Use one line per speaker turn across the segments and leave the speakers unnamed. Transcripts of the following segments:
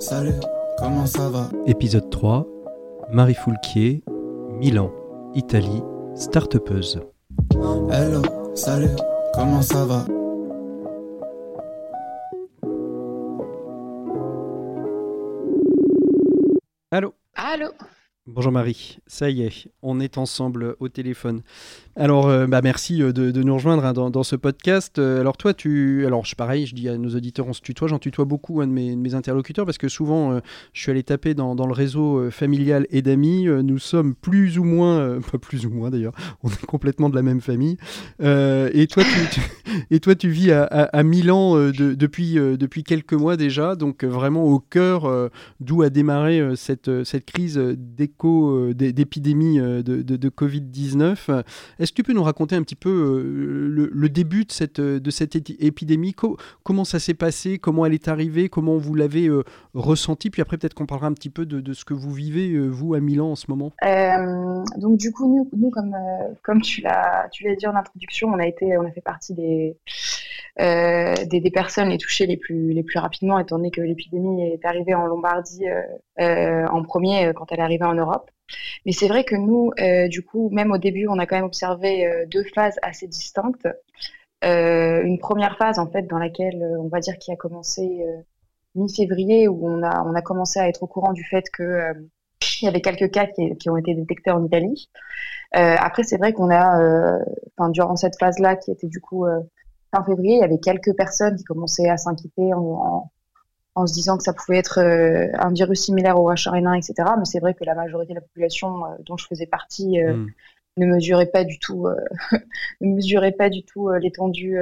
Salut, comment ça va?
Épisode 3, Marie Foulquier, Milan, Italie, start-upeuse.
Hello, salut, comment ça va?
Allô?
Allô?
Bonjour Marie, ça y est, on est ensemble au téléphone. Alors, euh, bah merci euh, de, nous rejoindre hein, dans, ce podcast. Euh, alors toi, tu, alors je pareil, je dis à nos auditeurs, on se tutoie, j'en tutoie beaucoup un de mes, interlocuteurs parce que souvent, je suis allé taper dans, le réseau familial et d'amis. nous sommes plus ou moins, pas plus ou moins d'ailleurs, on est complètement de la même famille. et toi, tu, et toi, tu vis à, Milan depuis depuis quelques mois déjà, donc vraiment au cœur d'où a démarré cette cette crise d'éco d'épidémie de, de Covid 19. Est-ce que tu peux nous raconter un petit peu euh, le, début de cette, de cette épidémie? Comment ça s'est passé? Comment elle est arrivée? Comment vous l'avez euh, ressenti Puis après, peut-être qu'on parlera un petit peu de, ce que vous vivez, euh, vous, à Milan en ce moment.
donc, du coup, nous, nous comme, comme tu l'as dit en introduction, on a, été, on a fait partie des, des, des, personnes les touchées les plus, les plus rapidement, étant donné que l'épidémie est arrivée en Lombardie en premier quand elle est arrivée en Europe. Mais c'est vrai que nous, euh, du coup, même au début, on a quand même observé euh, deux phases assez distinctes. Euh, une première phase, en fait, dans laquelle on va dire qui a commencé mi-février, où on a, on a commencé à être au courant du fait que il y avait quelques cas qui, ont été détectés en Italie. après, c'est vrai qu'on a, enfin, durant cette phase-là, qui était du coup fin février, il y avait quelques personnes qui commençaient à s'inquiéter en, en, en se disant que ça pouvait être euh, un virus similaire au H1N1, etc. Mais c'est vrai que la majorité de la population euh, dont je faisais partie euh, hmm. ne mesurait pas du tout, ne mesurait pas du tout l'étendue,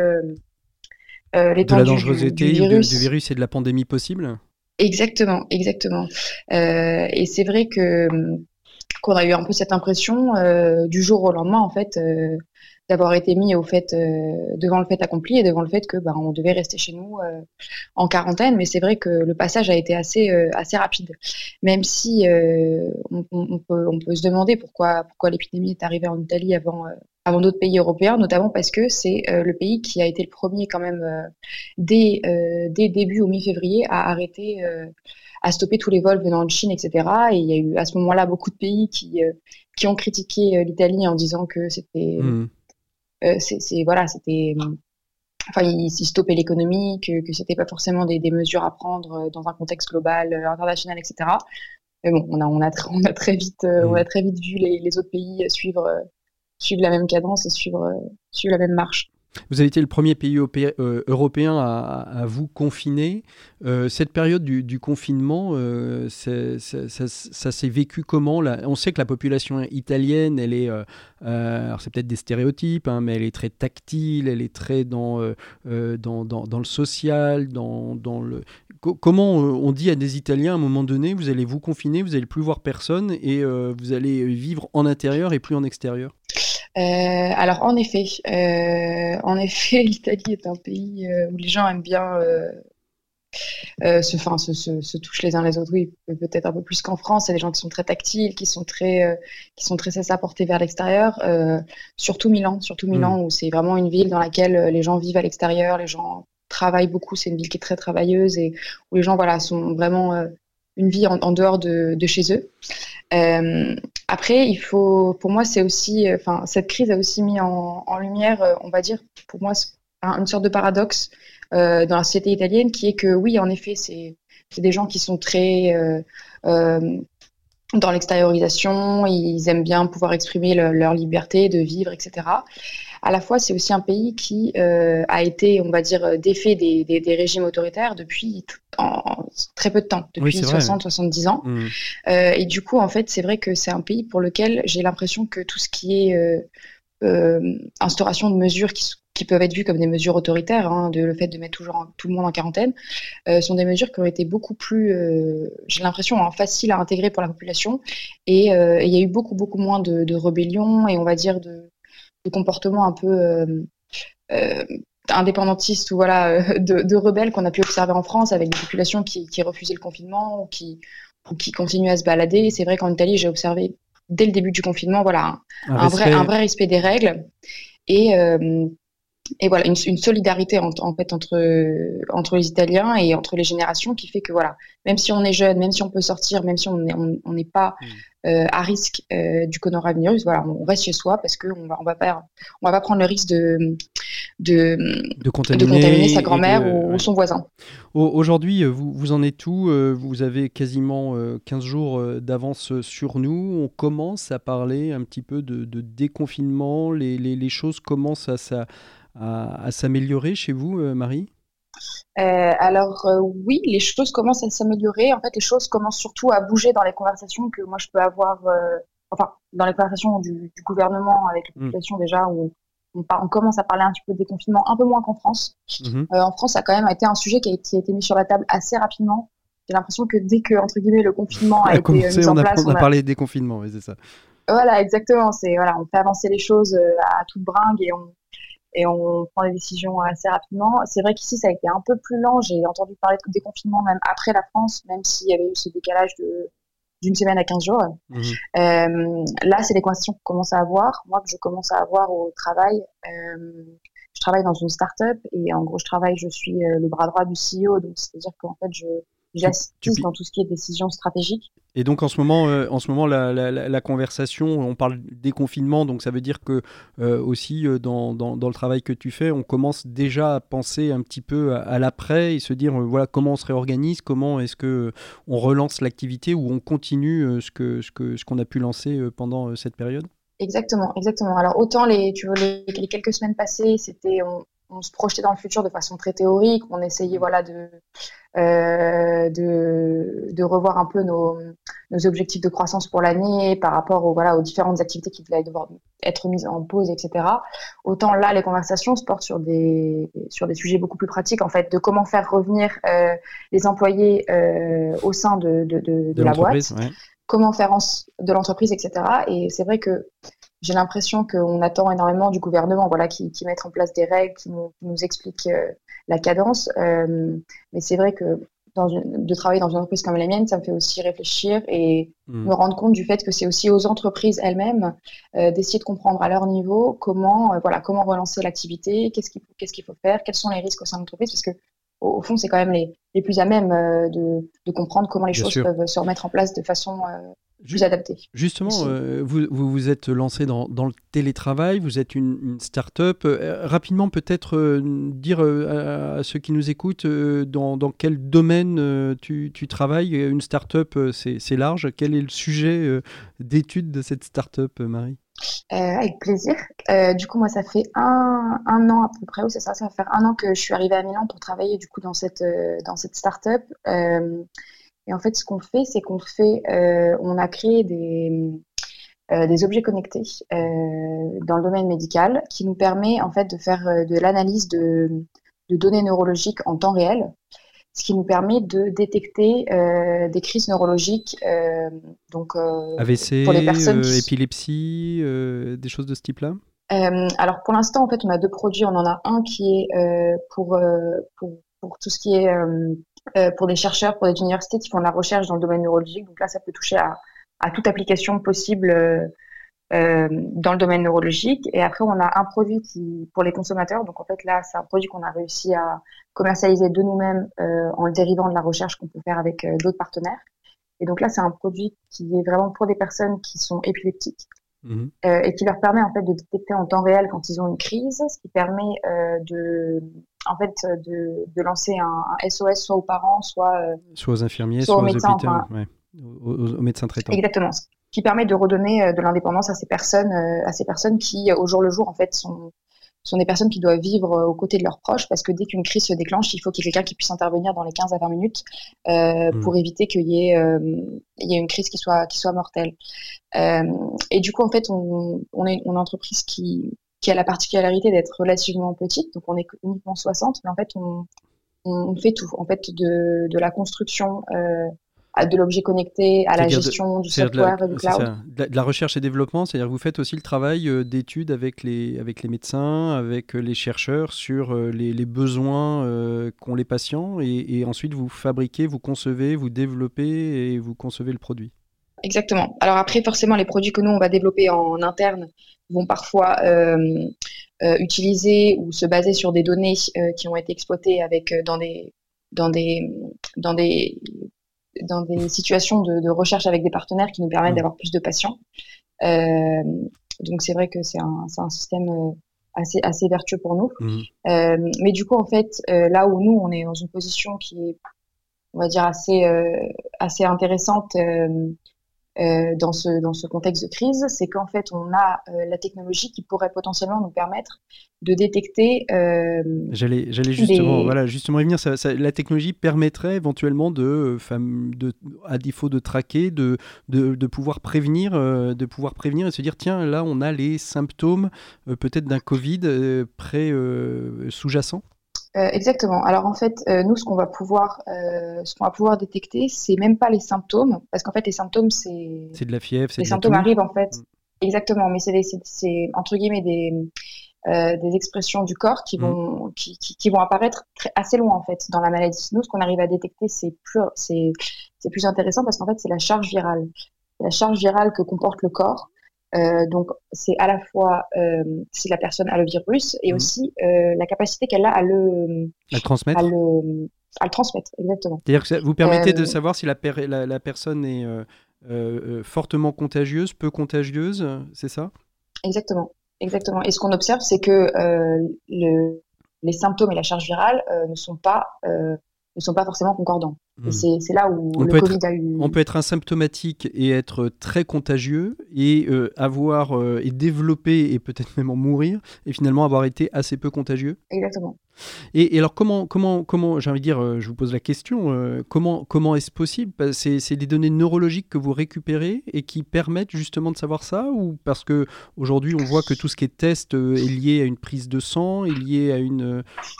de la dangerosité du, virus. Du, virus et de la pandémie possible?
Exactement, exactement. et c'est vrai que qu'on a eu un peu cette impression du jour au lendemain, en fait, d'avoir été mis au fait euh, devant le fait accompli et devant le fait que bah, on devait rester chez nous euh, en quarantaine. Mais c'est vrai que le passage a été assez euh, assez rapide, même si on, peut, on peut se demander pourquoi pourquoi l'épidémie est arrivée en Italie avant avant d'autres pays européens, notamment parce que c'est le pays qui a été le premier quand même dès dès début au mi-février à arrêter à stopper tous les vols venant de Chine, etc. Et il y a eu à ce moment-là beaucoup de pays qui, qui ont critiqué l'Italie en disant que c'était mmh. Euh, c'est voilà, c'était enfin, ils, stoppaient l'économie, que, que c'était pas forcément des, des, mesures à prendre euh, dans un contexte global, euh, international, etc. Mais bon, on a, on a, on a très vite, on a très vite vu les, les autres pays suivre, suivre la même cadence et suivre, suivre la même marche.
Vous avez été le premier pays euh, européen à, vous confiner. Euh, cette période du, confinement, euh, ça, s'est vécu comment? On sait que la population italienne, elle est, c'est peut-être des stéréotypes, hein, mais elle est très tactile, elle est très dans, dans, dans, le social, dans, dans le. comment on dit à des Italiens à un moment donné, vous allez vous confiner, vous allez plus voir personne et vous allez vivre en intérieur et plus en extérieur?
Alors en effet, euh, en effet, l'Italie est un pays euh, où les gens aiment bien se, enfin, se, se, touchent les uns les autres. Oui, peut-être un peu plus qu'en France. C'est des gens qui sont très tactiles, qui sont très, qui sont très à porter vers l'extérieur. surtout Milan, surtout Milan, mm. où c'est vraiment une ville dans laquelle les gens vivent à l'extérieur, les gens travaillent beaucoup. C'est une ville qui est très travailleuse et où les gens, voilà, sont vraiment une vie en, dehors de, de, chez eux. Après, il faut, pour moi, c'est aussi, enfin, cette crise a aussi mis en, lumière, euh, on va dire, pour moi, une sorte de paradoxe euh, dans la société italienne, qui est que oui, en effet, c'est des gens qui sont très euh, dans l'extériorisation, ils aiment bien pouvoir exprimer leur liberté de vivre, etc à la fois, c'est aussi un pays qui euh, a été, on va dire, défait des, des, régimes autoritaires depuis en, très peu de temps, depuis 60-70 ans. Mmh. Euh, et du coup, en fait, c'est vrai que c'est un pays pour lequel j'ai l'impression que tout ce qui est euh, instauration de mesures qui, qui peuvent être vues comme des mesures autoritaires, hein, de, le fait de mettre toujours tout le monde en quarantaine, sont des mesures qui ont été beaucoup plus, j'ai l'impression, hein, faciles à intégrer pour la population. Et il y a eu beaucoup, beaucoup moins de, de rébellions et on va dire de, de comportements un peu indépendantistes ou voilà, de, rebelles qu'on a pu observer en France avec des populations qui, qui refusaient le confinement ou qui, qui continuent à se balader. C'est vrai qu'en Italie, j'ai observé dès le début du confinement, voilà, un, vrai, un vrai respect des règles et, euh, et voilà, une, solidarité en, en, fait entre, entre les Italiens et entre les générations qui fait que voilà, même si on est jeune, même si on peut sortir, même si on n'est on, n'est pas mm. euh, à risque euh, du coronavirus, voilà, on reste chez soi parce qu'on va, on va, pas, on va pas prendre le risque de, de,
de, contaminer,
sa grand-mère ou, son voisin.
Aujourd'hui, vous, vous en êtes où Vous avez quasiment 15 jours d'avance sur nous. On commence à parler un petit peu de, de déconfinement. Les, les, les, choses commencent à, à, à s'améliorer chez vous, Marie?
Euh, alors euh, oui, les choses commencent à s'améliorer. En fait, les choses commencent surtout à bouger dans les conversations que moi je peux avoir, euh, enfin dans les conversations du, gouvernement avec la hmm. population déjà, où on, on, commence à parler un petit peu de déconfinement, un peu moins qu'en France. Mhm. en France, ça a quand même été un sujet qui a, été mis sur la table assez rapidement. J'ai l'impression que dès que entre guillemets le confinement a, été mis en place,
on a, parlé de déconfinement, oui, c'est ça.
Voilà, exactement. C'est voilà, on fait avancer les choses à toute bringue et on et on prend des décisions assez rapidement. C'est vrai qu'ici, ça a été un peu plus lent. J'ai entendu parler de déconfinement même après la France, même s'il y avait eu ce décalage de d'une semaine à 15 jours. Mhm. Euh, là, c'est des conversations qu'on commence à avoir. Moi, que je commence à avoir au travail, euh, je travaille dans une start-up et en gros, je travaille, je suis euh, le bras droit du CEO. Donc, c'est-à-dire qu'en fait, je, j'assiste dans tout ce qui est décision stratégique.
Et donc en ce moment, euh, en ce moment la, la, conversation, on parle des confinements, donc ça veut dire que euh, aussi euh, dans, dans, dans, le travail que tu fais, on commence déjà à penser un petit peu à, l'après et se dire voilà comment on se réorganise, comment est-ce que on relance l'activité ou on continue ce que ce que ce qu'on a pu lancer pendant cette période?
Exactement, exactement. Alors autant les, tu vois, les, les quelques semaines passées, c'était on, on se projetait dans le futur de façon très théorique, on essayait voilà de de, de, revoir un peu nos, nos, objectifs de croissance pour l'année par rapport aux, voilà, aux différentes activités qui devaient devoir être mises en pause, etc. Autant là, les conversations se portent sur des, sur des sujets beaucoup plus pratiques, en fait, de comment faire revenir euh, les employés euh, au sein de, de, de, de la boîte, comment faire en, de l'entreprise, etc. Et c'est vrai que j'ai l'impression qu'on attend énormément du gouvernement, voilà, qui, qui mettent en place des règles, qui nous, qui nous expliquent euh, la cadence. Euh, mais c'est vrai que dans une, de travailler dans une entreprise comme la mienne, ça me fait aussi réfléchir et hmm. me rendre compte du fait que c'est aussi aux entreprises elles-mêmes euh, d'essayer de comprendre à leur niveau comment, euh, voilà, comment relancer l'activité, qu'est-ce qu'il faut faire, quels sont les risques au sein de l'entreprise, parce que au, fond, c'est quand même les, les plus à même euh, de, de, comprendre comment les choses peuvent se remettre en place de façon plus adapté.
Justement, euh, vous, vous, vous êtes lancé dans, dans, le télétravail, vous êtes une, une start-up. Euh, rapidement, peut-être euh, dire à, ceux qui nous écoutent dans, dans, quel domaine tu, tu, travailles? Une start-up, c'est large. Quel est le sujet d'étude de cette start-up, Marie?
Avec plaisir. du coup, moi, ça fait un, un, an à peu près, ou c'est ça, ça va faire un an que je suis arrivée à Milan pour travailler du coup dans cette, dans cette start-up. Et en fait, ce qu'on fait, c'est qu'on fait, euh, on a créé des, euh, des objets connectés euh, dans le domaine médical qui nous permet en fait de faire de l'analyse de, de, données neurologiques en temps réel, ce qui nous permet de détecter des crises neurologiques. donc,
AVC, pour les personnes épilepsie, des choses de ce type-là?
alors pour l'instant, en fait, on a deux produits. On en a un qui est pour, pour, pour tout ce qui est euh, pour des chercheurs, pour des universités qui font de la recherche dans le domaine neurologique. Donc là, ça peut toucher à, à toute application possible euh, euh, dans le domaine neurologique. Et après, on a un produit qui pour les consommateurs. Donc en fait, là, c'est un produit qu'on a réussi à commercialiser de nous-mêmes euh, en le dérivant de la recherche qu'on peut faire avec euh, d'autres partenaires. Et donc là, c'est un produit qui est vraiment pour des personnes qui sont épileptiques. Mmh. Euh, et qui leur permet en fait de détecter en temps réel quand ils ont une crise, ce qui permet euh, de en fait de, de lancer un, SOS soit aux parents, soit
euh, soit aux infirmiers, soit, aux, médecins, hôpitaux, ouais. aux, médecins traitants.
Exactement, ce qui permet de redonner de l'indépendance à ces personnes, à ces personnes qui au jour le jour en fait sont sont des personnes qui doivent vivre aux côtés de leurs proches parce que dès qu'une crise se déclenche, il faut qu'il y ait quelqu'un qui puisse intervenir dans les 15 à 20 minutes euh, mmh. pour éviter qu'il y, ait, euh, il y ait une crise qui soit, qui soit mortelle. Euh, et du coup, en fait, on, on est une entreprise qui, qui a la particularité d'être relativement petite. Donc, on est uniquement 60, mais en fait, on, on fait tout. En fait, de, de la construction de l'objet connecté, à la gestion du software et du cloud.
De la, recherche et développement, c'est-à-dire que vous faites aussi le travail euh, d'études avec les, avec les médecins, avec euh, les chercheurs sur euh, les, les besoins qu'ont les patients et, ensuite vous fabriquez, vous concevez, vous développez et vous concevez le produit.
Exactement. Alors après, forcément, les produits que nous, on va développer en interne vont parfois utiliser ou se baser sur des données qui ont été exploitées avec, dans des dans des, dans des dans des situations de, recherche avec des partenaires qui nous permettent mmh. d'avoir plus de patients. Euh, donc c'est vrai que c'est un, un, système euh, assez, assez vertueux pour nous. Mmh. Euh, mais du coup, en fait, là où nous, on est dans une position qui est, on va dire, assez, assez intéressante euh, dans, ce, dans ce contexte de crise, c'est qu'en fait, on a euh, la technologie qui pourrait potentiellement nous permettre de détecter.
Euh, j'allais, justement, voilà, justement y venir. Ça, la technologie permettrait éventuellement de, de, à défaut de traquer, de, de, de pouvoir prévenir, de pouvoir prévenir et se dire tiens, là, on a les symptômes peut-être d'un Covid pré sous-jacent?
Euh, exactement. Alors en fait, euh, nous, ce qu'on va pouvoir, euh, ce qu'on va pouvoir détecter, c'est même pas les symptômes, parce qu'en fait, les symptômes, c'est.
C'est de la fièvre.
Les symptômes arrivent en fait. Mm. Exactement, mais c'est entre guillemets des des expressions du corps qui mm. vont qui, qui, vont apparaître très, assez loin en fait dans la maladie. Nous, ce qu'on arrive à détecter, c'est plus c'est c'est plus intéressant parce qu'en fait, c'est la charge virale, la charge virale que comporte le corps. Euh, donc, c'est à la fois euh, si la personne a le virus et mhm. aussi euh, la capacité qu'elle a à le,
à transmettre.
À le, à le transmettre, exactement.
C'est-à-dire que vous permettez de savoir si la, la, la personne est fortement contagieuse, peu contagieuse, c'est ça?
Exactement, exactement. Et ce qu'on observe, c'est que le, les symptômes et la charge virale ne sont pas ne sont pas forcément concordants. Hmm. c'est là où le Covid a eu.
On peut être asymptomatique et être très contagieux et euh, avoir euh, et développer et peut-être même en mourir et finalement avoir été assez peu contagieux.
Exactement.
Et, alors comment, comment, comment j'ai envie de dire, euh, je vous pose la question, euh, comment, comment est-ce possible? C'est, des données neurologiques que vous récupérez et qui permettent justement de savoir ça Ou parce que aujourd'hui on voit que tout ce qui est test euh, est lié à une prise de sang, est lié à une,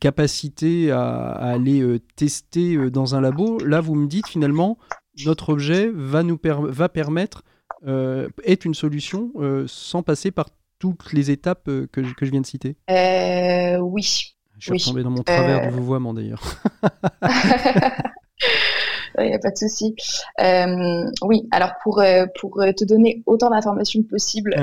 capacité à, aller tester dans un labo? Là vous me dites finalement, notre objet va, nous va permettre, est une solution sans passer par toutes les étapes euh, que, que je viens de citer
euh, Oui.
Je suis retombé dans mon travers euh... de vouvoiement d'ailleurs.
Il n'y a pas de souci. Euh, oui, alors pour, pour te donner autant d'informations que possible,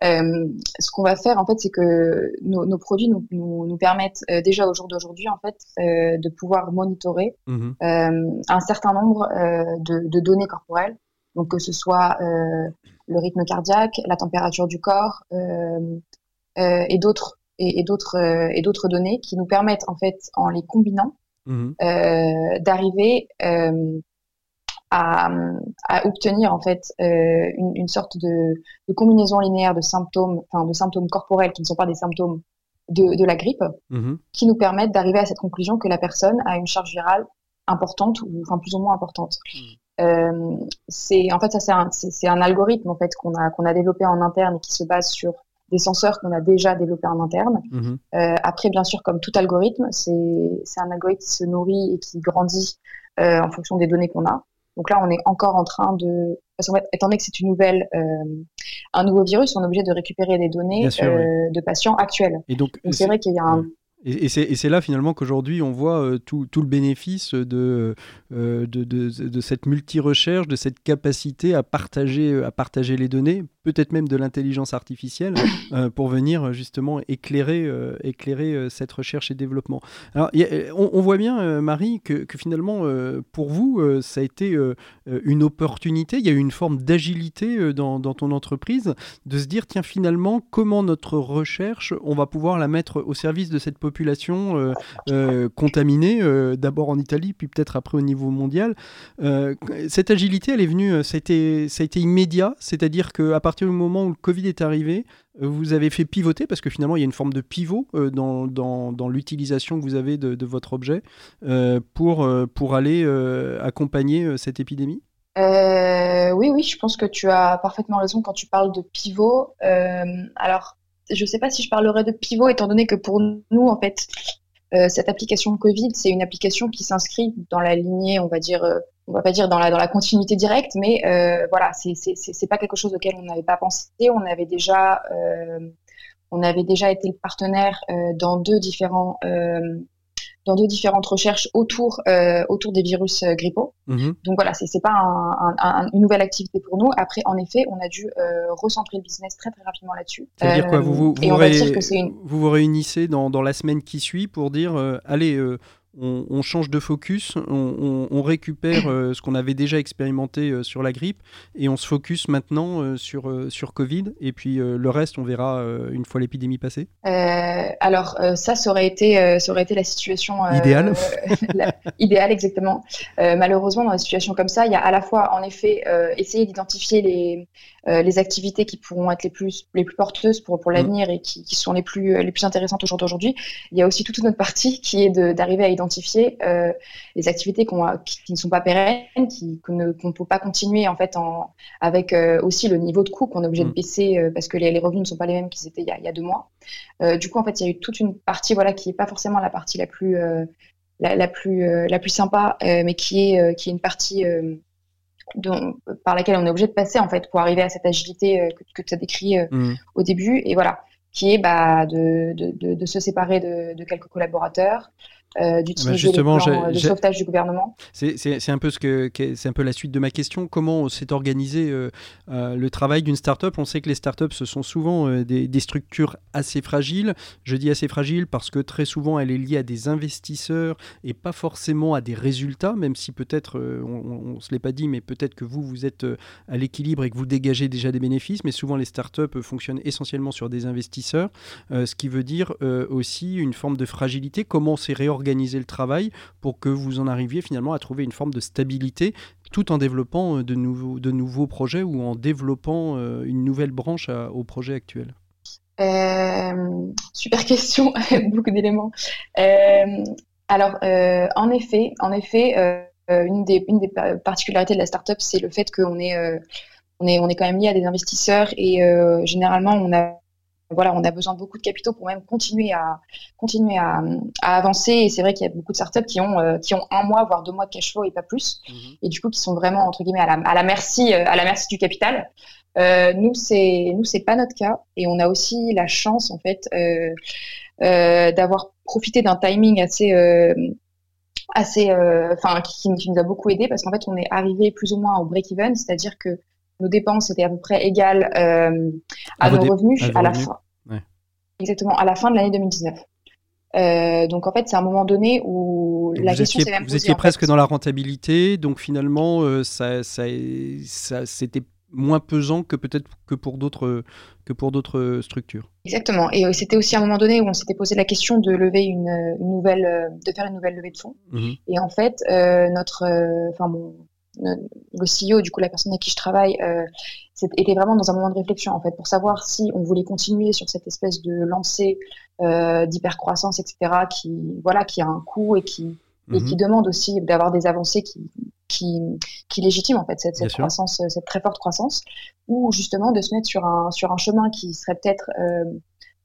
ce qu'on va faire en fait, c'est que nos, nos produits nous, nous, nous, permettent déjà au jour d'aujourd'hui en fait de pouvoir monitorer mmh un certain nombre de, de, données corporelles. Donc que ce soit le rythme cardiaque, la température du corps euh, euh, et d'autres et, d'autres euh, et d'autres données qui nous permettent en fait en les combinant mhm. d'arriver à, à, obtenir en fait une, une, sorte de, de, combinaison linéaire de symptômes, enfin de symptômes corporels qui ne sont pas des symptômes de, de la grippe, mhm. qui nous permettent d'arriver à cette conclusion que la personne a une charge virale importante ou enfin plus ou moins importante. Mhm. Euh, c'est en fait ça c'est un, algorithme en fait qu'on a qu'on a développé en interne et qui se base sur des senseurs qu'on a déjà développés en interne. Mhm. Euh, après, bien sûr, comme tout algorithme, c'est, c'est un algorithme qui se nourrit et qui grandit euh, en fonction des données qu'on a. Donc là, on est encore en train de, parce qu'en fait, étant donné que c'est une nouvelle, un nouveau virus, on est obligé de récupérer des données de patients actuels. Et donc c'est vrai qu'il y a un,
et, c'est là finalement qu'aujourd'hui on voit euh, tout, le bénéfice de, euh, de, de, cette multi-recherche, de cette capacité à partager, à partager les données, peut-être même de l'intelligence artificielle, euh, pour venir justement éclairer, éclairer cette recherche et développement. Alors on, voit bien, Marie, que, finalement pour vous, ça a été une opportunité, il y a eu une forme d'agilité dans, dans ton entreprise, de se dire, tiens finalement, comment notre recherche, on va pouvoir la mettre au service de cette population euh, euh, contaminée, euh, d'abord en Italie, puis peut-être après au niveau mondial. cette agilité, elle est venue, ça a été, ça a été immédiat, c'est-à-dire qu'à partir du moment où le Covid est arrivé, vous avez fait pivoter, parce que finalement il y a une forme de pivot dans, dans, dans l'utilisation que vous avez de, votre objet pour, pour aller accompagner cette épidémie?
Oui, oui, je pense que tu as parfaitement raison quand tu parles de pivot. alors, je ne sais pas si je parlerai de pivot, étant donné que pour nous, en fait, cette application Covid, c'est une application qui s'inscrit dans la lignée, on va dire, on va pas dire dans la, dans la continuité directe, mais euh, voilà, c'est pas quelque chose auquel on n'avait pas pensé. On avait déjà, euh, on avait déjà été le partenaire euh, dans deux différents dans deux différentes recherches autour, autour des virus grippaux. Mhm. Donc voilà, c'est pas un, une nouvelle activité pour nous. Après, en effet, on a dû recentrer le business très très rapidement là-dessus.
C'est-à-dire quoi? Vous vous, vous, vous réunissez dans, dans, la semaine qui suit pour dire, allez, on, change de focus, on, récupère euh, ce qu'on avait déjà expérimenté euh, sur la grippe et on se focus maintenant euh, sur, sur Covid et puis le reste on verra une fois l'épidémie passée
Alors ça, ça aurait, été, ça aurait été la situation
idéale.
idéale exactement. malheureusement dans des situations comme ça, il y a à la fois en effet essayer d'identifier les, les activités qui pourront être les plus, les plus porteuses pour, pour mm. l'avenir et qui, qui, sont les plus, les plus intéressantes au jour d'aujourd'hui. Il y a aussi toute notre partie qui est d'arriver à identifier identifier euh, les activités qui, ne sont pas pérennes, qu'on ne peut pas continuer en fait en, avec euh, aussi le niveau de coût qu'on est obligé de mm. baisser euh, parce que les, revenus ne sont pas les mêmes qu'ils étaient il y, a, deux mois. du coup, en fait, il y a eu toute une partie voilà qui n'est pas forcément la partie la plus la, plus la plus sympa, mais qui est qui est une partie dont, par laquelle on est obligé de passer en fait pour arriver à cette agilité que, tu as décrit mm. au début et voilà qui est bah, de, de, de, se séparer de, quelques collaborateurs, euh, d'utiliser bah, les plans de sauvetage du gouvernement.
C'est un peu ce que c'est un peu la suite de ma question. Comment s'est organisé euh, euh, le travail d'une start-up? On sait que les start-up ce sont souvent des, des, structures assez fragiles. Je dis assez fragiles parce que très souvent elle est liée à des investisseurs et pas forcément à des résultats, même si peut-être on, ne se l'est pas dit, mais peut-être que vous vous êtes à l'équilibre et que vous dégagez déjà des bénéfices. Mais souvent les start-up fonctionnent essentiellement sur des investisseurs, ce qui veut dire aussi une forme de fragilité. Comment s'est réorganisé organiser le travail pour que vous en arriviez finalement à trouver une forme de stabilité tout en développant euh, de nouveaux, de nouveaux projets ou en développant euh, une nouvelle branche au projet actuel?
Euh, Super question, beaucoup d'éléments. alors, en effet, en effet une, des, une des particularités de la startup, c'est le fait qu'on est, on est, on est quand même lié à des investisseurs et généralement, on a voilà, on a besoin de beaucoup de capitaux pour même continuer à continuer à, avancer. Et c'est vrai qu'il y a beaucoup de startups qui ont euh, qui ont un mois voire deux mois de cash flow et pas plus, mhm. et du coup qui sont vraiment entre guillemets à la, à la merci euh, à la merci du capital. Euh, nous c'est nous c'est pas notre cas et on a aussi la chance en fait d'avoir profité d'un timing assez assez enfin qui, qui, nous a beaucoup aidé parce qu'en fait on est arrivé plus ou moins au break even, c'est-à-dire que nos dépenses étaient à peu près égales à, nos revenus à, la fin. Exactement, à la fin de l'année 2019. Euh, donc en fait, c'est un moment donné où la gestion s'est même
Vous étiez presque dans la rentabilité, donc finalement, euh, ça, ça, ça c'était moins pesant que peut-être que pour d'autres que pour d'autres structures.
Exactement. Et c'était aussi un moment donné où on s'était posé la question de lever une, nouvelle, de faire une nouvelle levée de fonds. Mhm. Et en fait, notre, enfin mon, le CEO, du coup la personne avec qui je travaille, euh, était vraiment dans un moment de réflexion en fait pour savoir si on voulait continuer sur cette espèce de lancée euh, d'hypercroissance, etc. qui voilà qui a un coût et qui et qui mhm. demande aussi d'avoir des avancées qui qui, qui légitiment en fait cette, cette croissance, cette très forte croissance, ou justement de se mettre sur un sur un chemin qui serait peut-être euh,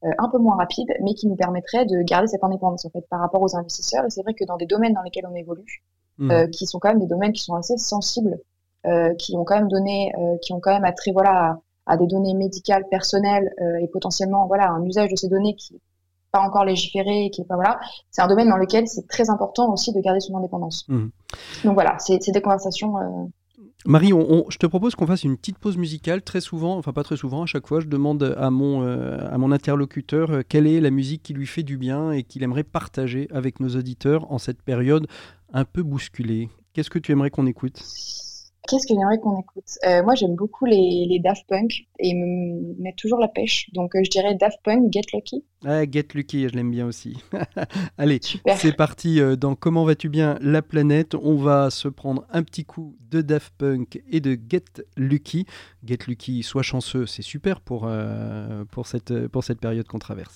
euh, un peu moins rapide, mais qui nous permettrait de garder cette indépendance en fait par rapport aux investisseurs. Et c'est vrai que dans des domaines dans lesquels on évolue, Mmh. Euh, qui sont quand même des domaines qui sont assez sensibles, euh, qui ont quand même donné, euh, qui ont quand même attrait voilà à, à des données médicales personnelles et potentiellement voilà un usage de ces données qui n'est pas encore légiféré, qui est pas voilà. C'est un domaine dans lequel c'est très important aussi de garder son indépendance. Mmh. Donc voilà, c'est des conversations
Marie, je te propose qu'on fasse une petite pause musicale. Très souvent, enfin pas très souvent, à chaque fois, je demande à mon, à mon interlocuteur quelle est la musique qui lui fait du bien et qu'il aimerait partager avec nos auditeurs en cette période un peu bousculé. Qu'est-ce que tu aimerais qu'on écoute?
Qu'est-ce que j'aimerais qu'on écoute? Euh, Moi, j'aime beaucoup les, les, Daft Punk et ils me mettent toujours la pêche. Donc, euh, je dirais Daft Punk, Get Lucky.
Ah, Get Lucky, je l'aime bien aussi. Allez, c'est parti. Euh, dans Comment vas-tu bien la planète On va se prendre un petit coup de Daft Punk et de Get Lucky. Get Lucky, sois chanceux, c'est super pour, pour, cette, pour cette période qu'on traverse.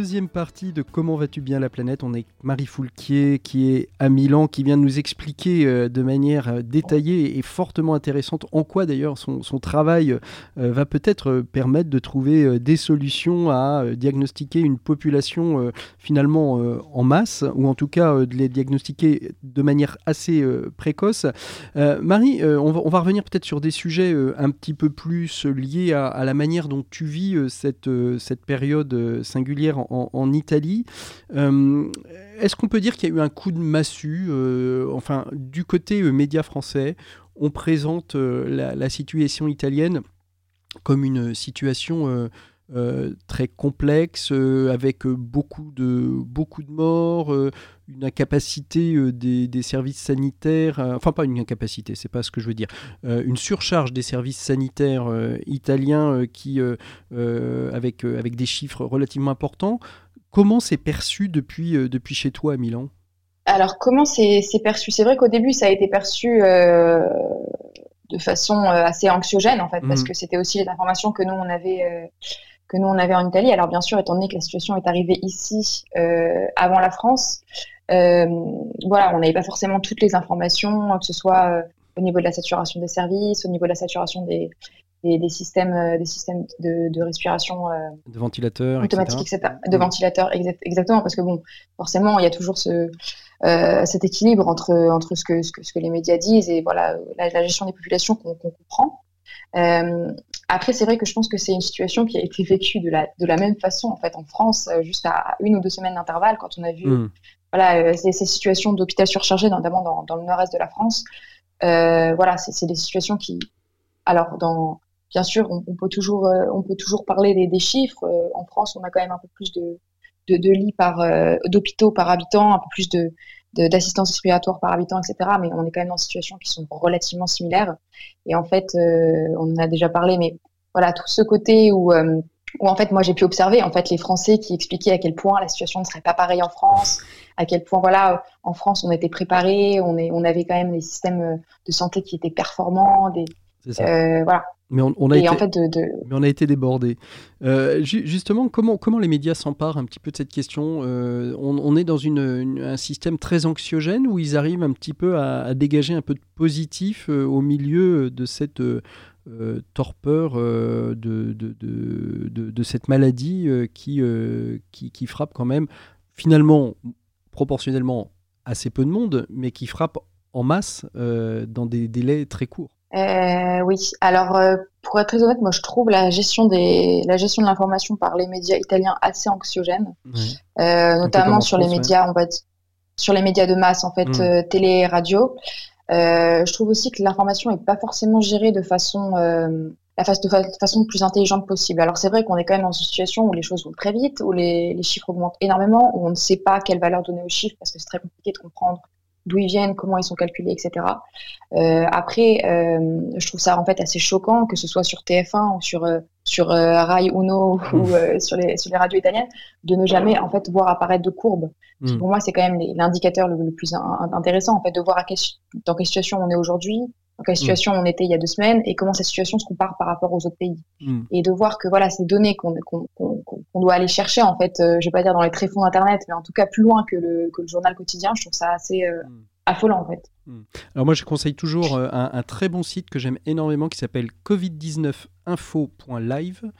Deuxième partie de Comment vas-tu bien la planète. On est Marie Foulquier qui est à Milan, qui vient de nous expliquer euh, de manière euh, détaillée et fortement intéressante en quoi d'ailleurs son, travail euh, va peut-être permettre de trouver des solutions à diagnostiquer une population finalement en masse, ou en tout cas de les diagnostiquer de manière assez précoce. Marie, on, va, revenir peut-être sur des sujets un petit peu plus liés à, la manière dont tu vis cette, cette période singulière en Italie. Euh, Est-ce qu'on peut dire qu'il y a eu un coup de massue, euh, enfin, du côté euh, média français On présente la situation italienne comme une situation euh, très complexe, euh, avec euh, beaucoup de, beaucoup de morts, euh, une incapacité des, des services sanitaires, enfin pas une incapacité, c'est pas ce que je veux dire, une surcharge des services sanitaires italiens qui, avec, avec des chiffres relativement importants. Comment c'est perçu depuis, depuis chez toi à Milan?
Alors, comment c'est perçu? C'est vrai qu'au début, ça a été perçu de façon assez anxiogène en fait, parce
Mhm.
que c'était aussi les informations que nous on avait que nous on avait en Italie. Alors bien sûr, étant donné que la situation est arrivée ici euh, avant la France, euh, voilà, on n'avait pas forcément toutes les informations, que ce soit euh, au niveau de la saturation des services, au niveau de la saturation des des, des systèmes des systèmes de, de respiration
De ventilateurs,
automatique,
etc.
etc. De
Mm.
ventilateur, exact- exactement, parce que bon, forcément, il y a toujours ce, euh, cet équilibre entre, entre ce, que, ce, que, ce que les médias disent et voilà, la, la gestion des populations qu'on qu'on comprend. Euh, après, c'est vrai que je pense que c'est une situation qui a été vécue de la, de la même façon en fait en France, euh, juste à une ou deux semaines d'intervalle, quand on a vu
Mm.
voilà, euh, ces, ces situations d'hôpital surchargé, notamment dans, dans le nord-est de la France. Euh, voilà, c'est des situations qui, alors dans, bien sûr, on, on peut toujours, euh, on peut toujours parler des, des chiffres. Euh, en France, on a quand même un peu plus de, de, de lits par, d'hôpitaux par habitant, un peu plus de- d'assistance respiratoire par habitant, etc. Mais on est quand même dans des situations qui sont relativement similaires. Et en fait, euh, on en a déjà parlé, mais voilà, tout ce côté où, euh, où en fait, moi, j'ai pu observer en fait les Français qui expliquaient à quel point la situation ne serait pas pareille en France, à quel point voilà, en France, on était préparés, on est, on avait quand même des systèmes de santé qui étaient performants, des,
ça.
euh, voilà.
Mais on, on a été...
en fait, de, de,
Mais on a été débordé. Euh, ju- justement, comment, comment les médias s'emparent un petit peu de cette question Euh, on, on est dans une, une- un système très anxiogène où ils arrivent un petit peu à, à dégager un peu de positif euh, au milieu de cette torpeur, de, cette maladie qui, qui, qui frappe quand même, finalement, proportionnellement, assez peu de monde, mais qui frappe en masse euh, dans des délais très courts.
Euh, oui, alors euh, pour être très honnête, moi je trouve la gestion des la gestion de l'information par les médias italiens assez anxiogène, euh, notamment
en
sur les
ouais.
médias, on va dire, sur les médias de masse en fait,
Mm.
télé et radio. Euh, je trouve aussi que l'information est pas forcément gérée de façon euh, la fa- de, fa- de façon plus intelligente possible. Alors c'est vrai qu'on est quand même dans une situation où les choses vont très vite, où les, les chiffres augmentent énormément, où on ne sait pas quelle valeur donner aux chiffres parce que c'est très compliqué de comprendre d'où ils viennent, comment ils sont calculés, etc. Euh, après, euh, je trouve ça en fait assez choquant que ce soit sur TF1 ou sur euh, sur euh, Rai Uno ou euh, sur les sur les radios italiennes, de ne jamais en fait voir apparaître de courbes.
Mm.
Pour moi, c'est quand même l'indicateur le, le plus in- intéressant en fait de voir à quelle, dans quelle situation on est aujourd'hui, dans quelle situation on était il y a deux semaines et comment cette situation se compare par rapport aux autres pays.
Mm.
Et de voir que voilà ces données qu'on doit aller chercher en fait, euh, je vais pas dire dans les tréfonds d'internet, mais en tout cas plus loin que le que le journal quotidien, je trouve ça assez euh,
Mm.
affolant en fait.
Alors moi je conseille toujours euh, un, un très bon site que j'aime énormément qui s'appelle covid19info.live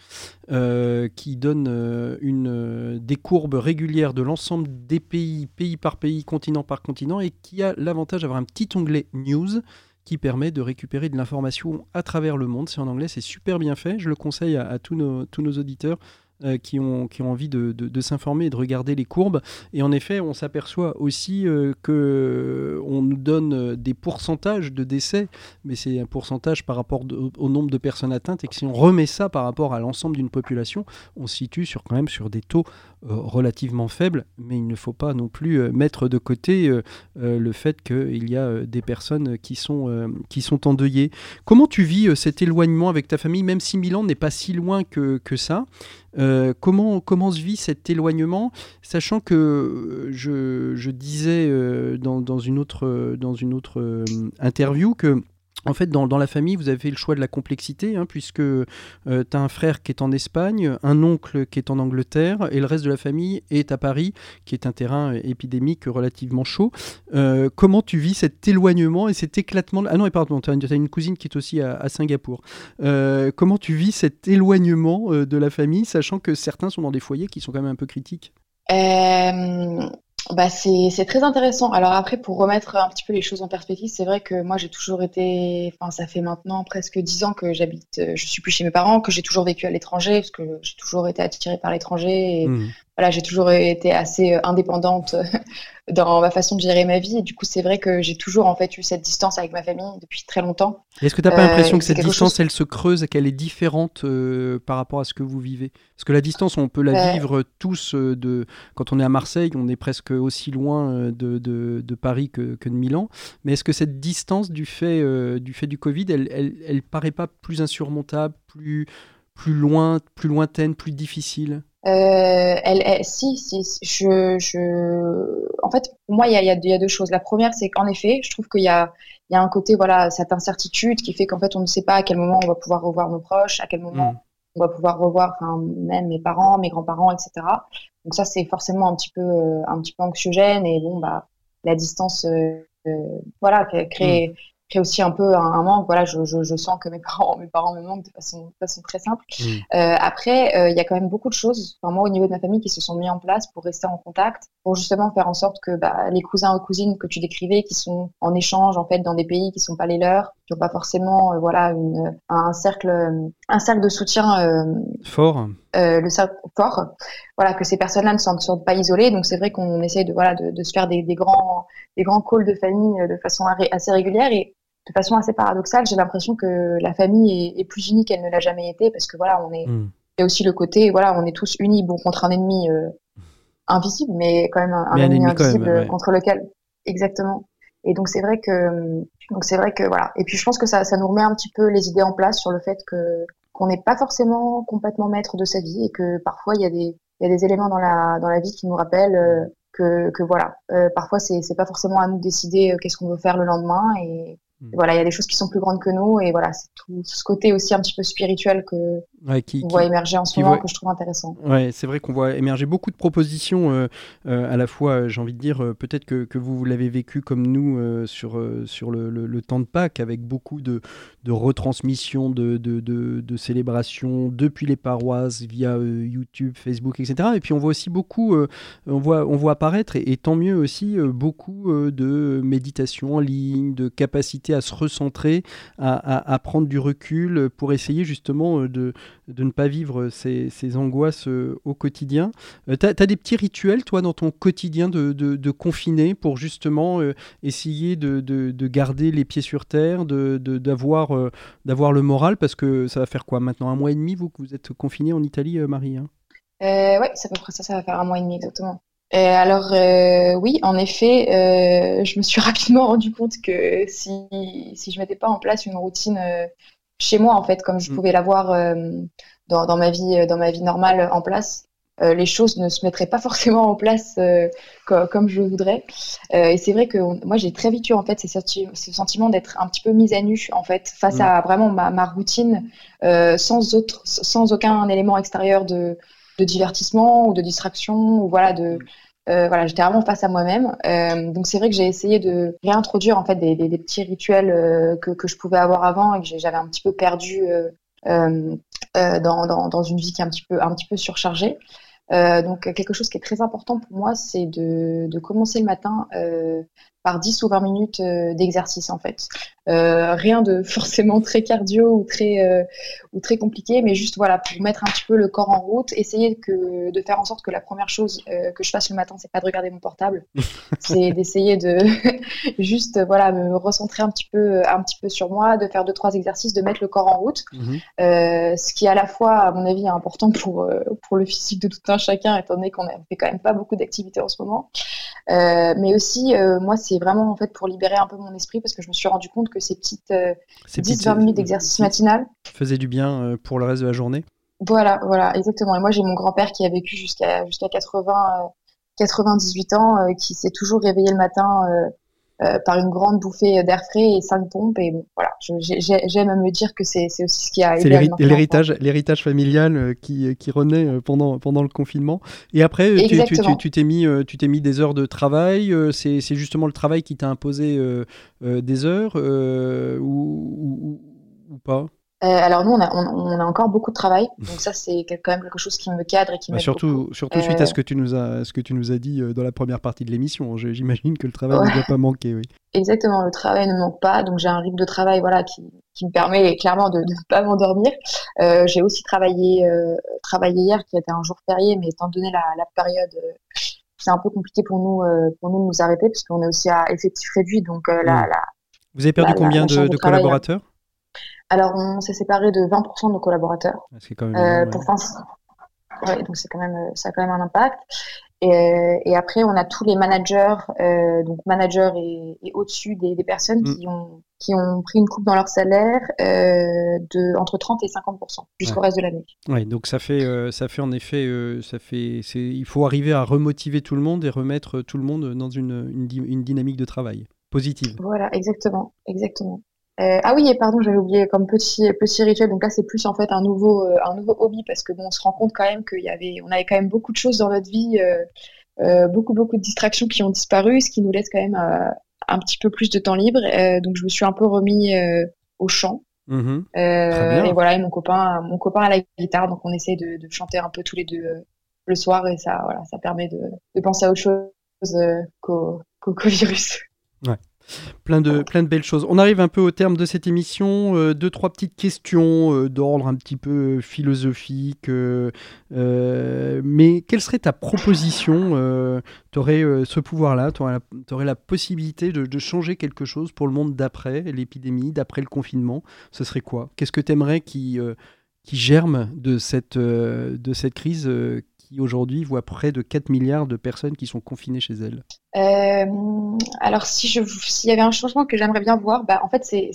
euh, qui donne euh, une, des courbes régulières de l'ensemble des pays, pays par pays, continent par continent et qui a l'avantage d'avoir un petit onglet news qui permet de récupérer de l'information à travers le monde. C'est en anglais, c'est super bien fait. Je le conseille à, tous, nos, auditeurs euh, qui, ont, envie de, s'informer et de regarder les courbes. Et en effet, on s'aperçoit aussi euh, que on nous donne euh, des pourcentages de décès, mais c'est un pourcentage par rapport au, au nombre de personnes atteintes, et que si on remet ça par rapport à l'ensemble d'une population, on se situe sur, quand même sur des taux relativement faibles, mais il ne faut pas non plus euh, mettre de côté euh, euh, le fait qu'il y a euh, des personnes qui sont, euh, qui sont endeuillées. Comment tu vis euh, cet éloignement avec ta famille, même si Milan n'est pas si loin que, que ça euh, comment, comment se vit cet éloignement, sachant que euh, je, je disais euh, dans, dans une autre, euh, dans une autre euh, interview que en fait, dans, la famille, vous avez fait le choix de la complexité, hein, puisque tu as un frère qui est en Espagne, un oncle qui est en Angleterre, et le reste de la famille est à Paris, qui est un terrain euh, épidémique relativement chaud. Euh, comment tu vis cet éloignement et cet éclatement Ah non, et pardon, tu as, une cousine qui est aussi à, Singapour. Euh, comment tu vis cet éloignement euh, de la famille, sachant que certains sont dans des foyers qui sont quand même un peu critiques?
Euh, bah c'est très intéressant. Alors après, pour remettre un petit peu les choses en perspective, c'est vrai que moi j'ai toujours été, enfin ça fait maintenant presque dix ans que j'habite, euh, je suis plus chez mes parents, que j'ai toujours vécu à l'étranger, parce que j'ai toujours été attirée par l'étranger
Mmh.
Voilà, j'ai toujours été assez euh, indépendante dans ma façon de gérer ma vie. Et du coup, c'est vrai que j'ai toujours en fait eu cette distance avec ma famille depuis très longtemps.
Est-ce que tu n'as pas
Euh,
l'impression que
c'est
cette distance,
chose-
elle se creuse et qu'elle est différente euh, par rapport à ce que vous vivez? Parce que la distance, on peut la
Euh,
vivre tous. euh, de... Quand on est à Marseille, on est presque aussi loin euh, de, de- de Paris que, que de Milan. Mais est-ce que cette distance du fait, euh, du, fait du Covid, elle, elle, elle paraît pas plus insurmontable, plus, plus, loin, plus lointaine, plus difficile?
Euh, elle, elle- si, si, si, je, je, en fait, pour moi, il y a, y a y a deux choses. La première, c'est qu'en effet, je trouve qu'il y a, il y a un côté, voilà, cette incertitude qui fait qu'en fait, on ne sait pas à quel moment on va pouvoir revoir nos proches, à quel moment
Mm.
on va pouvoir revoir, enfin, même mes parents, mes grands-parents, etc. Donc ça, c'est forcément un petit peu, euh, un petit peu anxiogène et bon, bah, la distance, euh, euh, voilà, crée, crée crée aussi un peu un, un manque. Voilà, je, je, je sens que mes parents, mes parents me manquent de façon, de façon très simple.
Mm.
Euh, après, euh, il y a quand même beaucoup de choses, enfin, moi au niveau de ma famille, qui se sont mis en place pour rester en contact, pour justement faire en sorte que bah, les cousins ou cousines que tu décrivais, qui sont en échange en fait dans des pays qui sont pas les leurs, qui n'ont pas forcément euh, voilà une, un cercle, un cercle de soutien euh,
Fort.
euh, le cercle fort, voilà que ces personnes-là ne se sentent pas isolées. Donc c'est vrai qu'on essaye de voilà de, de se faire des, des grands des grands calls de famille de façon assez régulière et de façon assez paradoxale. J'ai l'impression que la famille est, est plus unie qu'elle ne l'a jamais été parce que voilà on est
Mm.
il y a aussi le côté, voilà, on est tous unis bon, contre un ennemi euh, invisible, mais quand même un, ennemi
ennemi quand même,
invisible
ouais.
contre lequel. Exactement. Et donc c'est vrai que, donc c'est vrai que voilà. Et puis je pense que ça, ça nous remet un petit peu les idées en place sur le fait que qu'on n'est pas forcément complètement maître de sa vie et que parfois il y a des, il y a des éléments dans la dans la vie qui nous rappellent euh, que, que voilà, euh, parfois c'est c'est pas forcément à nous de décider euh, qu'est-ce qu'on veut faire le lendemain et et voilà, il y a des choses qui sont plus grandes que nous et voilà, c'est tout ce côté aussi un petit peu spirituel que
Ouais, qui,
on
qui-
voit émerger en ce moment
voit-
que je trouve intéressant.
Ouais, c'est vrai qu'on voit émerger beaucoup de propositions, euh, euh, à la fois, euh, j'ai envie de dire, euh, peut-être que, que vous l'avez vécu comme nous sur, sur le, le- le temps de Pâques, avec beaucoup de, de retransmissions, de, de, de- de célébrations depuis les paroisses, via YouTube, Facebook, etc. Et puis on voit aussi beaucoup, on, voit, on voit apparaître, et, et tant mieux aussi, beaucoup de méditation en ligne, de capacité à se recentrer, à, à- à prendre du recul pour essayer justement de de ne pas vivre ces, ces angoisses euh, au quotidien. tu as, des petits rituels, toi, dans ton quotidien de, de, pour justement euh, essayer de, de, de garder les pieds sur terre, d'avoir euh, le moral, parce que ça va faire quoi maintenant Un mois et demi, vous, que vous êtes confiné en Italie, euh, Marie hein?
Euh, ouais, c'est à peu près ça, ça va faire un mois et demi exactement. Euh, alors euh, oui, en effet, euh, je me suis rapidement rendu compte que si si je mettais pas en place une routine euh, chez moi en fait, comme je
Mm.
pouvais l'avoir euh, dans dans ma vie dans ma vie normale en place, euh, les choses ne se mettraient pas forcément en place euh, co- comme je voudrais. Euh, et c'est vrai que on- moi j'ai très vite eu en fait ces senti- ce sentiment d'être un petit peu mise à nu en fait face
Mm.
à vraiment ma, ma routine euh, sans autre sans aucun élément extérieur de de divertissement ou de distraction ou voilà de euh, voilà j'étais vraiment face à moi-même. Euh, donc c'est vrai que j'ai essayé de réintroduire en fait des, des, petits rituels euh, que, que je pouvais avoir avant et que j'avais un petit peu perdu dans, dans, dans une vie qui est un petit peu un petit peu surchargée. Donc quelque chose qui est très important pour moi c'est de, de commencer le matin par 10 ou 20 minutes euh, d'exercice en fait. Euh, rien de forcément très cardio ou très euh, ou très compliqué, mais juste voilà pour mettre un petit peu le corps en route, essayer que de faire en sorte que la première chose que je fasse le matin, c'est pas de regarder mon portable, c'est d'essayer de juste voilà me recentrer un petit peu un petit peu sur moi, de faire deux trois exercices, de mettre le corps en route, euh, ce qui est à la fois à mon avis important pour pour le physique de tout un chacun, étant donné qu'on on fait quand même pas beaucoup d'activités en ce moment, mais aussi moi c'est vraiment en fait pour libérer un peu mon esprit parce que je me suis rendu compte que ces petites euh,
Ces
10-20
petites-
minutes d'exercice
petites-
matinal
faisait du bien euh, pour le reste de la journée.
voilà, voilà, exactement. Et moi, j'ai mon grand-père qui a vécu jusqu'à jusqu'à 80, euh, 98 ans, euh, qui s'est toujours réveillé le matin euh, euh, par une grande bouffée d'air frais et cinq pompes. Et bon, voilà, j'aime à me dire que c'est aussi ce qui a
C'est l'héritage, l'héritage familial euh, qui, qui renaît euh, pendant, pendant le confinement. Et après, euh, tu-
Exactement.
t'es mis, euh, tu t'es mis des heures de travail. euh, C'est justement le travail qui t'a imposé euh, euh, des heures euh, ou- ou pas?
Euh, alors nous, on a, on, on a encore beaucoup de travail, donc ça, c'est quand même quelque chose qui me cadre et qui
Bah, surtout, surtout suite à
Euh,
ce que tu nous as, ce que tu nous as dit euh, dans la première partie de l'émission. Je- J'imagine que le travail
Ouais.
ne doit pas manquer. Oui.
Exactement, le travail ne manque pas, donc j'ai un rythme de travail voilà qui, qui me permet clairement de ne pas m'endormir. Euh, j'ai aussi travaillé travaillé hier qui était un jour férié, mais étant donné la, la période, c'est un peu compliqué pour nous euh, pour nous de nous arrêter parce qu'on est aussi à effectif réduit, donc euh, la, la-
Vous avez perdu
La-
combien de,
charge
de
de travail,
collaborateurs?
Alors on s'est séparé de 20% de nos collaborateurs.
C'est quand même
Euh, pour
ouais.
fin- ouais, donc c'est quand même euh, ça a quand même un impact. Et, euh, et après on a tous les managers, euh, donc managers et, et au-dessus des, des personnes
Mm.
qui ont qui ont pris une coupe dans leur salaire euh, de entre 30 et 50 jusqu'au reste de l'année.
Ouais, donc ça fait, ça fait en effet, ça fait, il faut arriver à remotiver tout le monde et remettre tout le monde dans une, une, une dynamique de travail positive.
Voilà, exactement, exactement. Euh, ah oui, et pardon, j'avais oublié comme petit petit rituel. Donc là, c'est plus en fait un nouveau euh, un nouveau hobby parce que bon, on se rend compte quand même qu'il y avait, on avait quand même beaucoup de choses dans notre vie, euh, beaucoup beaucoup de distractions qui ont disparu, ce qui nous laisse quand même un petit peu plus de temps libre. Donc je me suis un peu remis au chant.
Bien.
et voilà, et mon copain, mon copain à la guitare, donc on essaie de, de chanter un peu tous les deux le soir et ça, voilà, ça permet de, de penser à autre chose qu'au qu'au qu'au virus.
Plein de, plein de belles choses. On arrive un peu au terme de cette émission. Euh, deux, trois petites questions euh, d'ordre un petit peu euh, philosophique. euh, mais quelle serait ta proposition Tu aurais ce pouvoir-là, tu aurais, la possibilité de, de changer quelque chose pour le monde d'après l'épidémie, d'après le confinement? Ce serait quoi? Qu'est-ce que tu aimerais qui, qui germe de cette, de cette crise qui aujourd'hui voit près de 4 milliards de personnes qui sont confinées chez elles
Euh, alors, si s'il y avait un changement que j'aimerais bien voir, bah, en fait, c'est,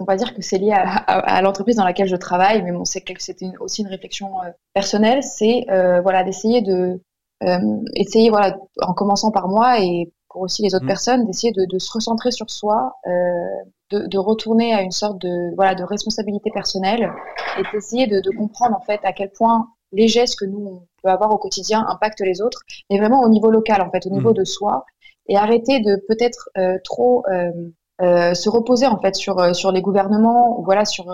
on va dire que c'est lié à, à- à l'entreprise dans laquelle je travaille, mais bon, c'est une- aussi une réflexion euh, personnelle, c'est euh, voilà d'essayer de euh, essayer voilà en commençant par moi et pour aussi les autres
Mhm.
personnes d'essayer de, de se recentrer sur soi, de, de retourner à une sorte de voilà de responsabilité personnelle et d'essayer de, de comprendre en fait à quel point les gestes que nous on peut avoir au quotidien impactent les autres, mais vraiment au niveau local en fait, au niveau
Mhm.
de soi et arrêter de peut-être euh, trop euh, euh, se reposer en fait sur sur les gouvernements ou voilà sur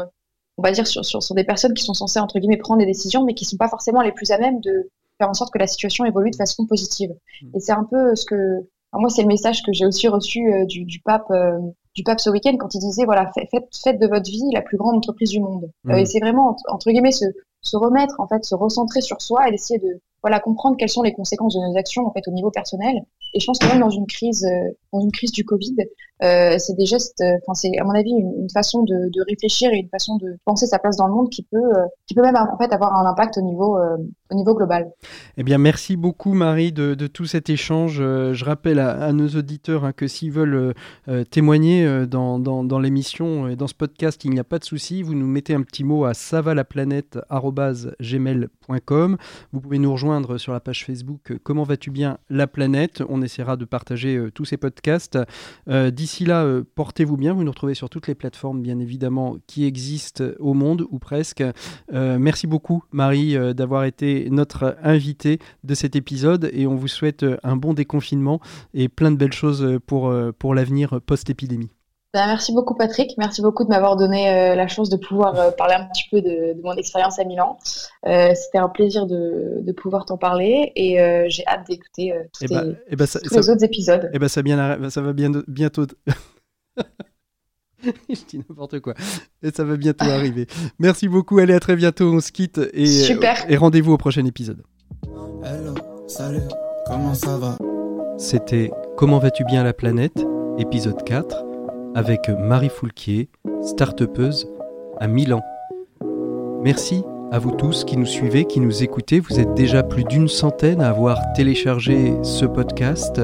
on va dire sur, sur sur des personnes qui sont censées entre guillemets prendre des décisions mais qui sont pas forcément les plus à même de faire en sorte que la situation évolue de façon positive.
Mhm.
Et c'est un peu ce que moi c'est le message que j'ai aussi reçu euh, du, du pape euh, du pape ce week-end quand il disait voilà fa- faites faites de votre vie la plus grande entreprise du monde. Euh, et c'est vraiment entre- guillemets se se remettre en fait se recentrer sur soi et d'essayer de voilà comprendre quelles sont les conséquences de nos actions en fait au niveau personnel et je pense que même dans une crise euh, dans une crise du Covid euh, c'est des gestes euh, enfin c'est à mon avis une, façon de, réfléchir et une façon de penser sa place dans le monde qui peut qui peut même en fait avoir un impact au niveau au niveau global
Eh bien, merci beaucoup, Marie, de, tout cet échange. Je rappelle à, nos auditeurs hein, que s'ils veulent témoigner dans, dans, l'émission et dans ce podcast, il n'y a pas de souci. Vous nous mettez un petit mot à savalaplanète.gmail.com. Vous pouvez nous rejoindre sur la page Facebook Comment vas-tu bien la planète? Essaiera de partager euh, tous ces podcasts. Euh, D'ici là, euh, portez-vous bien. Vous nous retrouvez sur toutes les plateformes, bien évidemment, qui existent au monde ou presque. Merci beaucoup, Marie, d'avoir été notre invitée de cet épisode et on vous souhaite un bon déconfinement et plein de belles choses pour, pour l'avenir post-épidémie.
Ben, merci beaucoup Patrick, merci beaucoup de m'avoir donné euh, la chance de pouvoir euh, parler un petit peu de, de mon expérience à Milan. Euh, C'était un plaisir de, de pouvoir t'en parler et euh, j'ai hâte d'écouter euh, tous,
Et
tes-
bah, eh ben, ça,
tous
ça-
les autres épisodes.
eh ben, ça, bien, ça va bien, bientôt. Je dis n'importe quoi. Et ça va bientôt arriver. Merci beaucoup. Allez, à très bientôt. On se quitte et,
Super.
et rendez-vous au prochain épisode.
Hello, salut, comment ça va?
C'était Comment vas-tu bien la planète épisode 4 avec Marie Foulquier, start-upeuse à Milan. Merci à vous tous qui nous suivez, qui nous écoutez. Vous êtes déjà plus d'une centaine à avoir téléchargé ce podcast.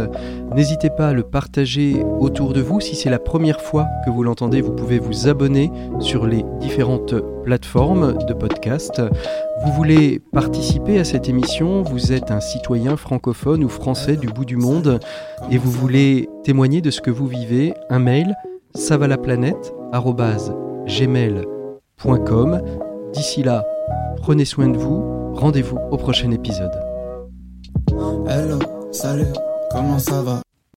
N'hésitez pas à le partager autour de vous. Si c'est la première fois que vous l'entendez, vous pouvez vous abonner sur les différentes plateformes de podcast. Vous voulez participer à cette émission, vous êtes un citoyen francophone ou français du bout du monde et vous voulez témoigner de ce que vous vivez, un mail savalaplanète@gmail.com. D'ici là, prenez soin de vous, rendez-vous au prochain épisode.
Hello, salut, comment ça va?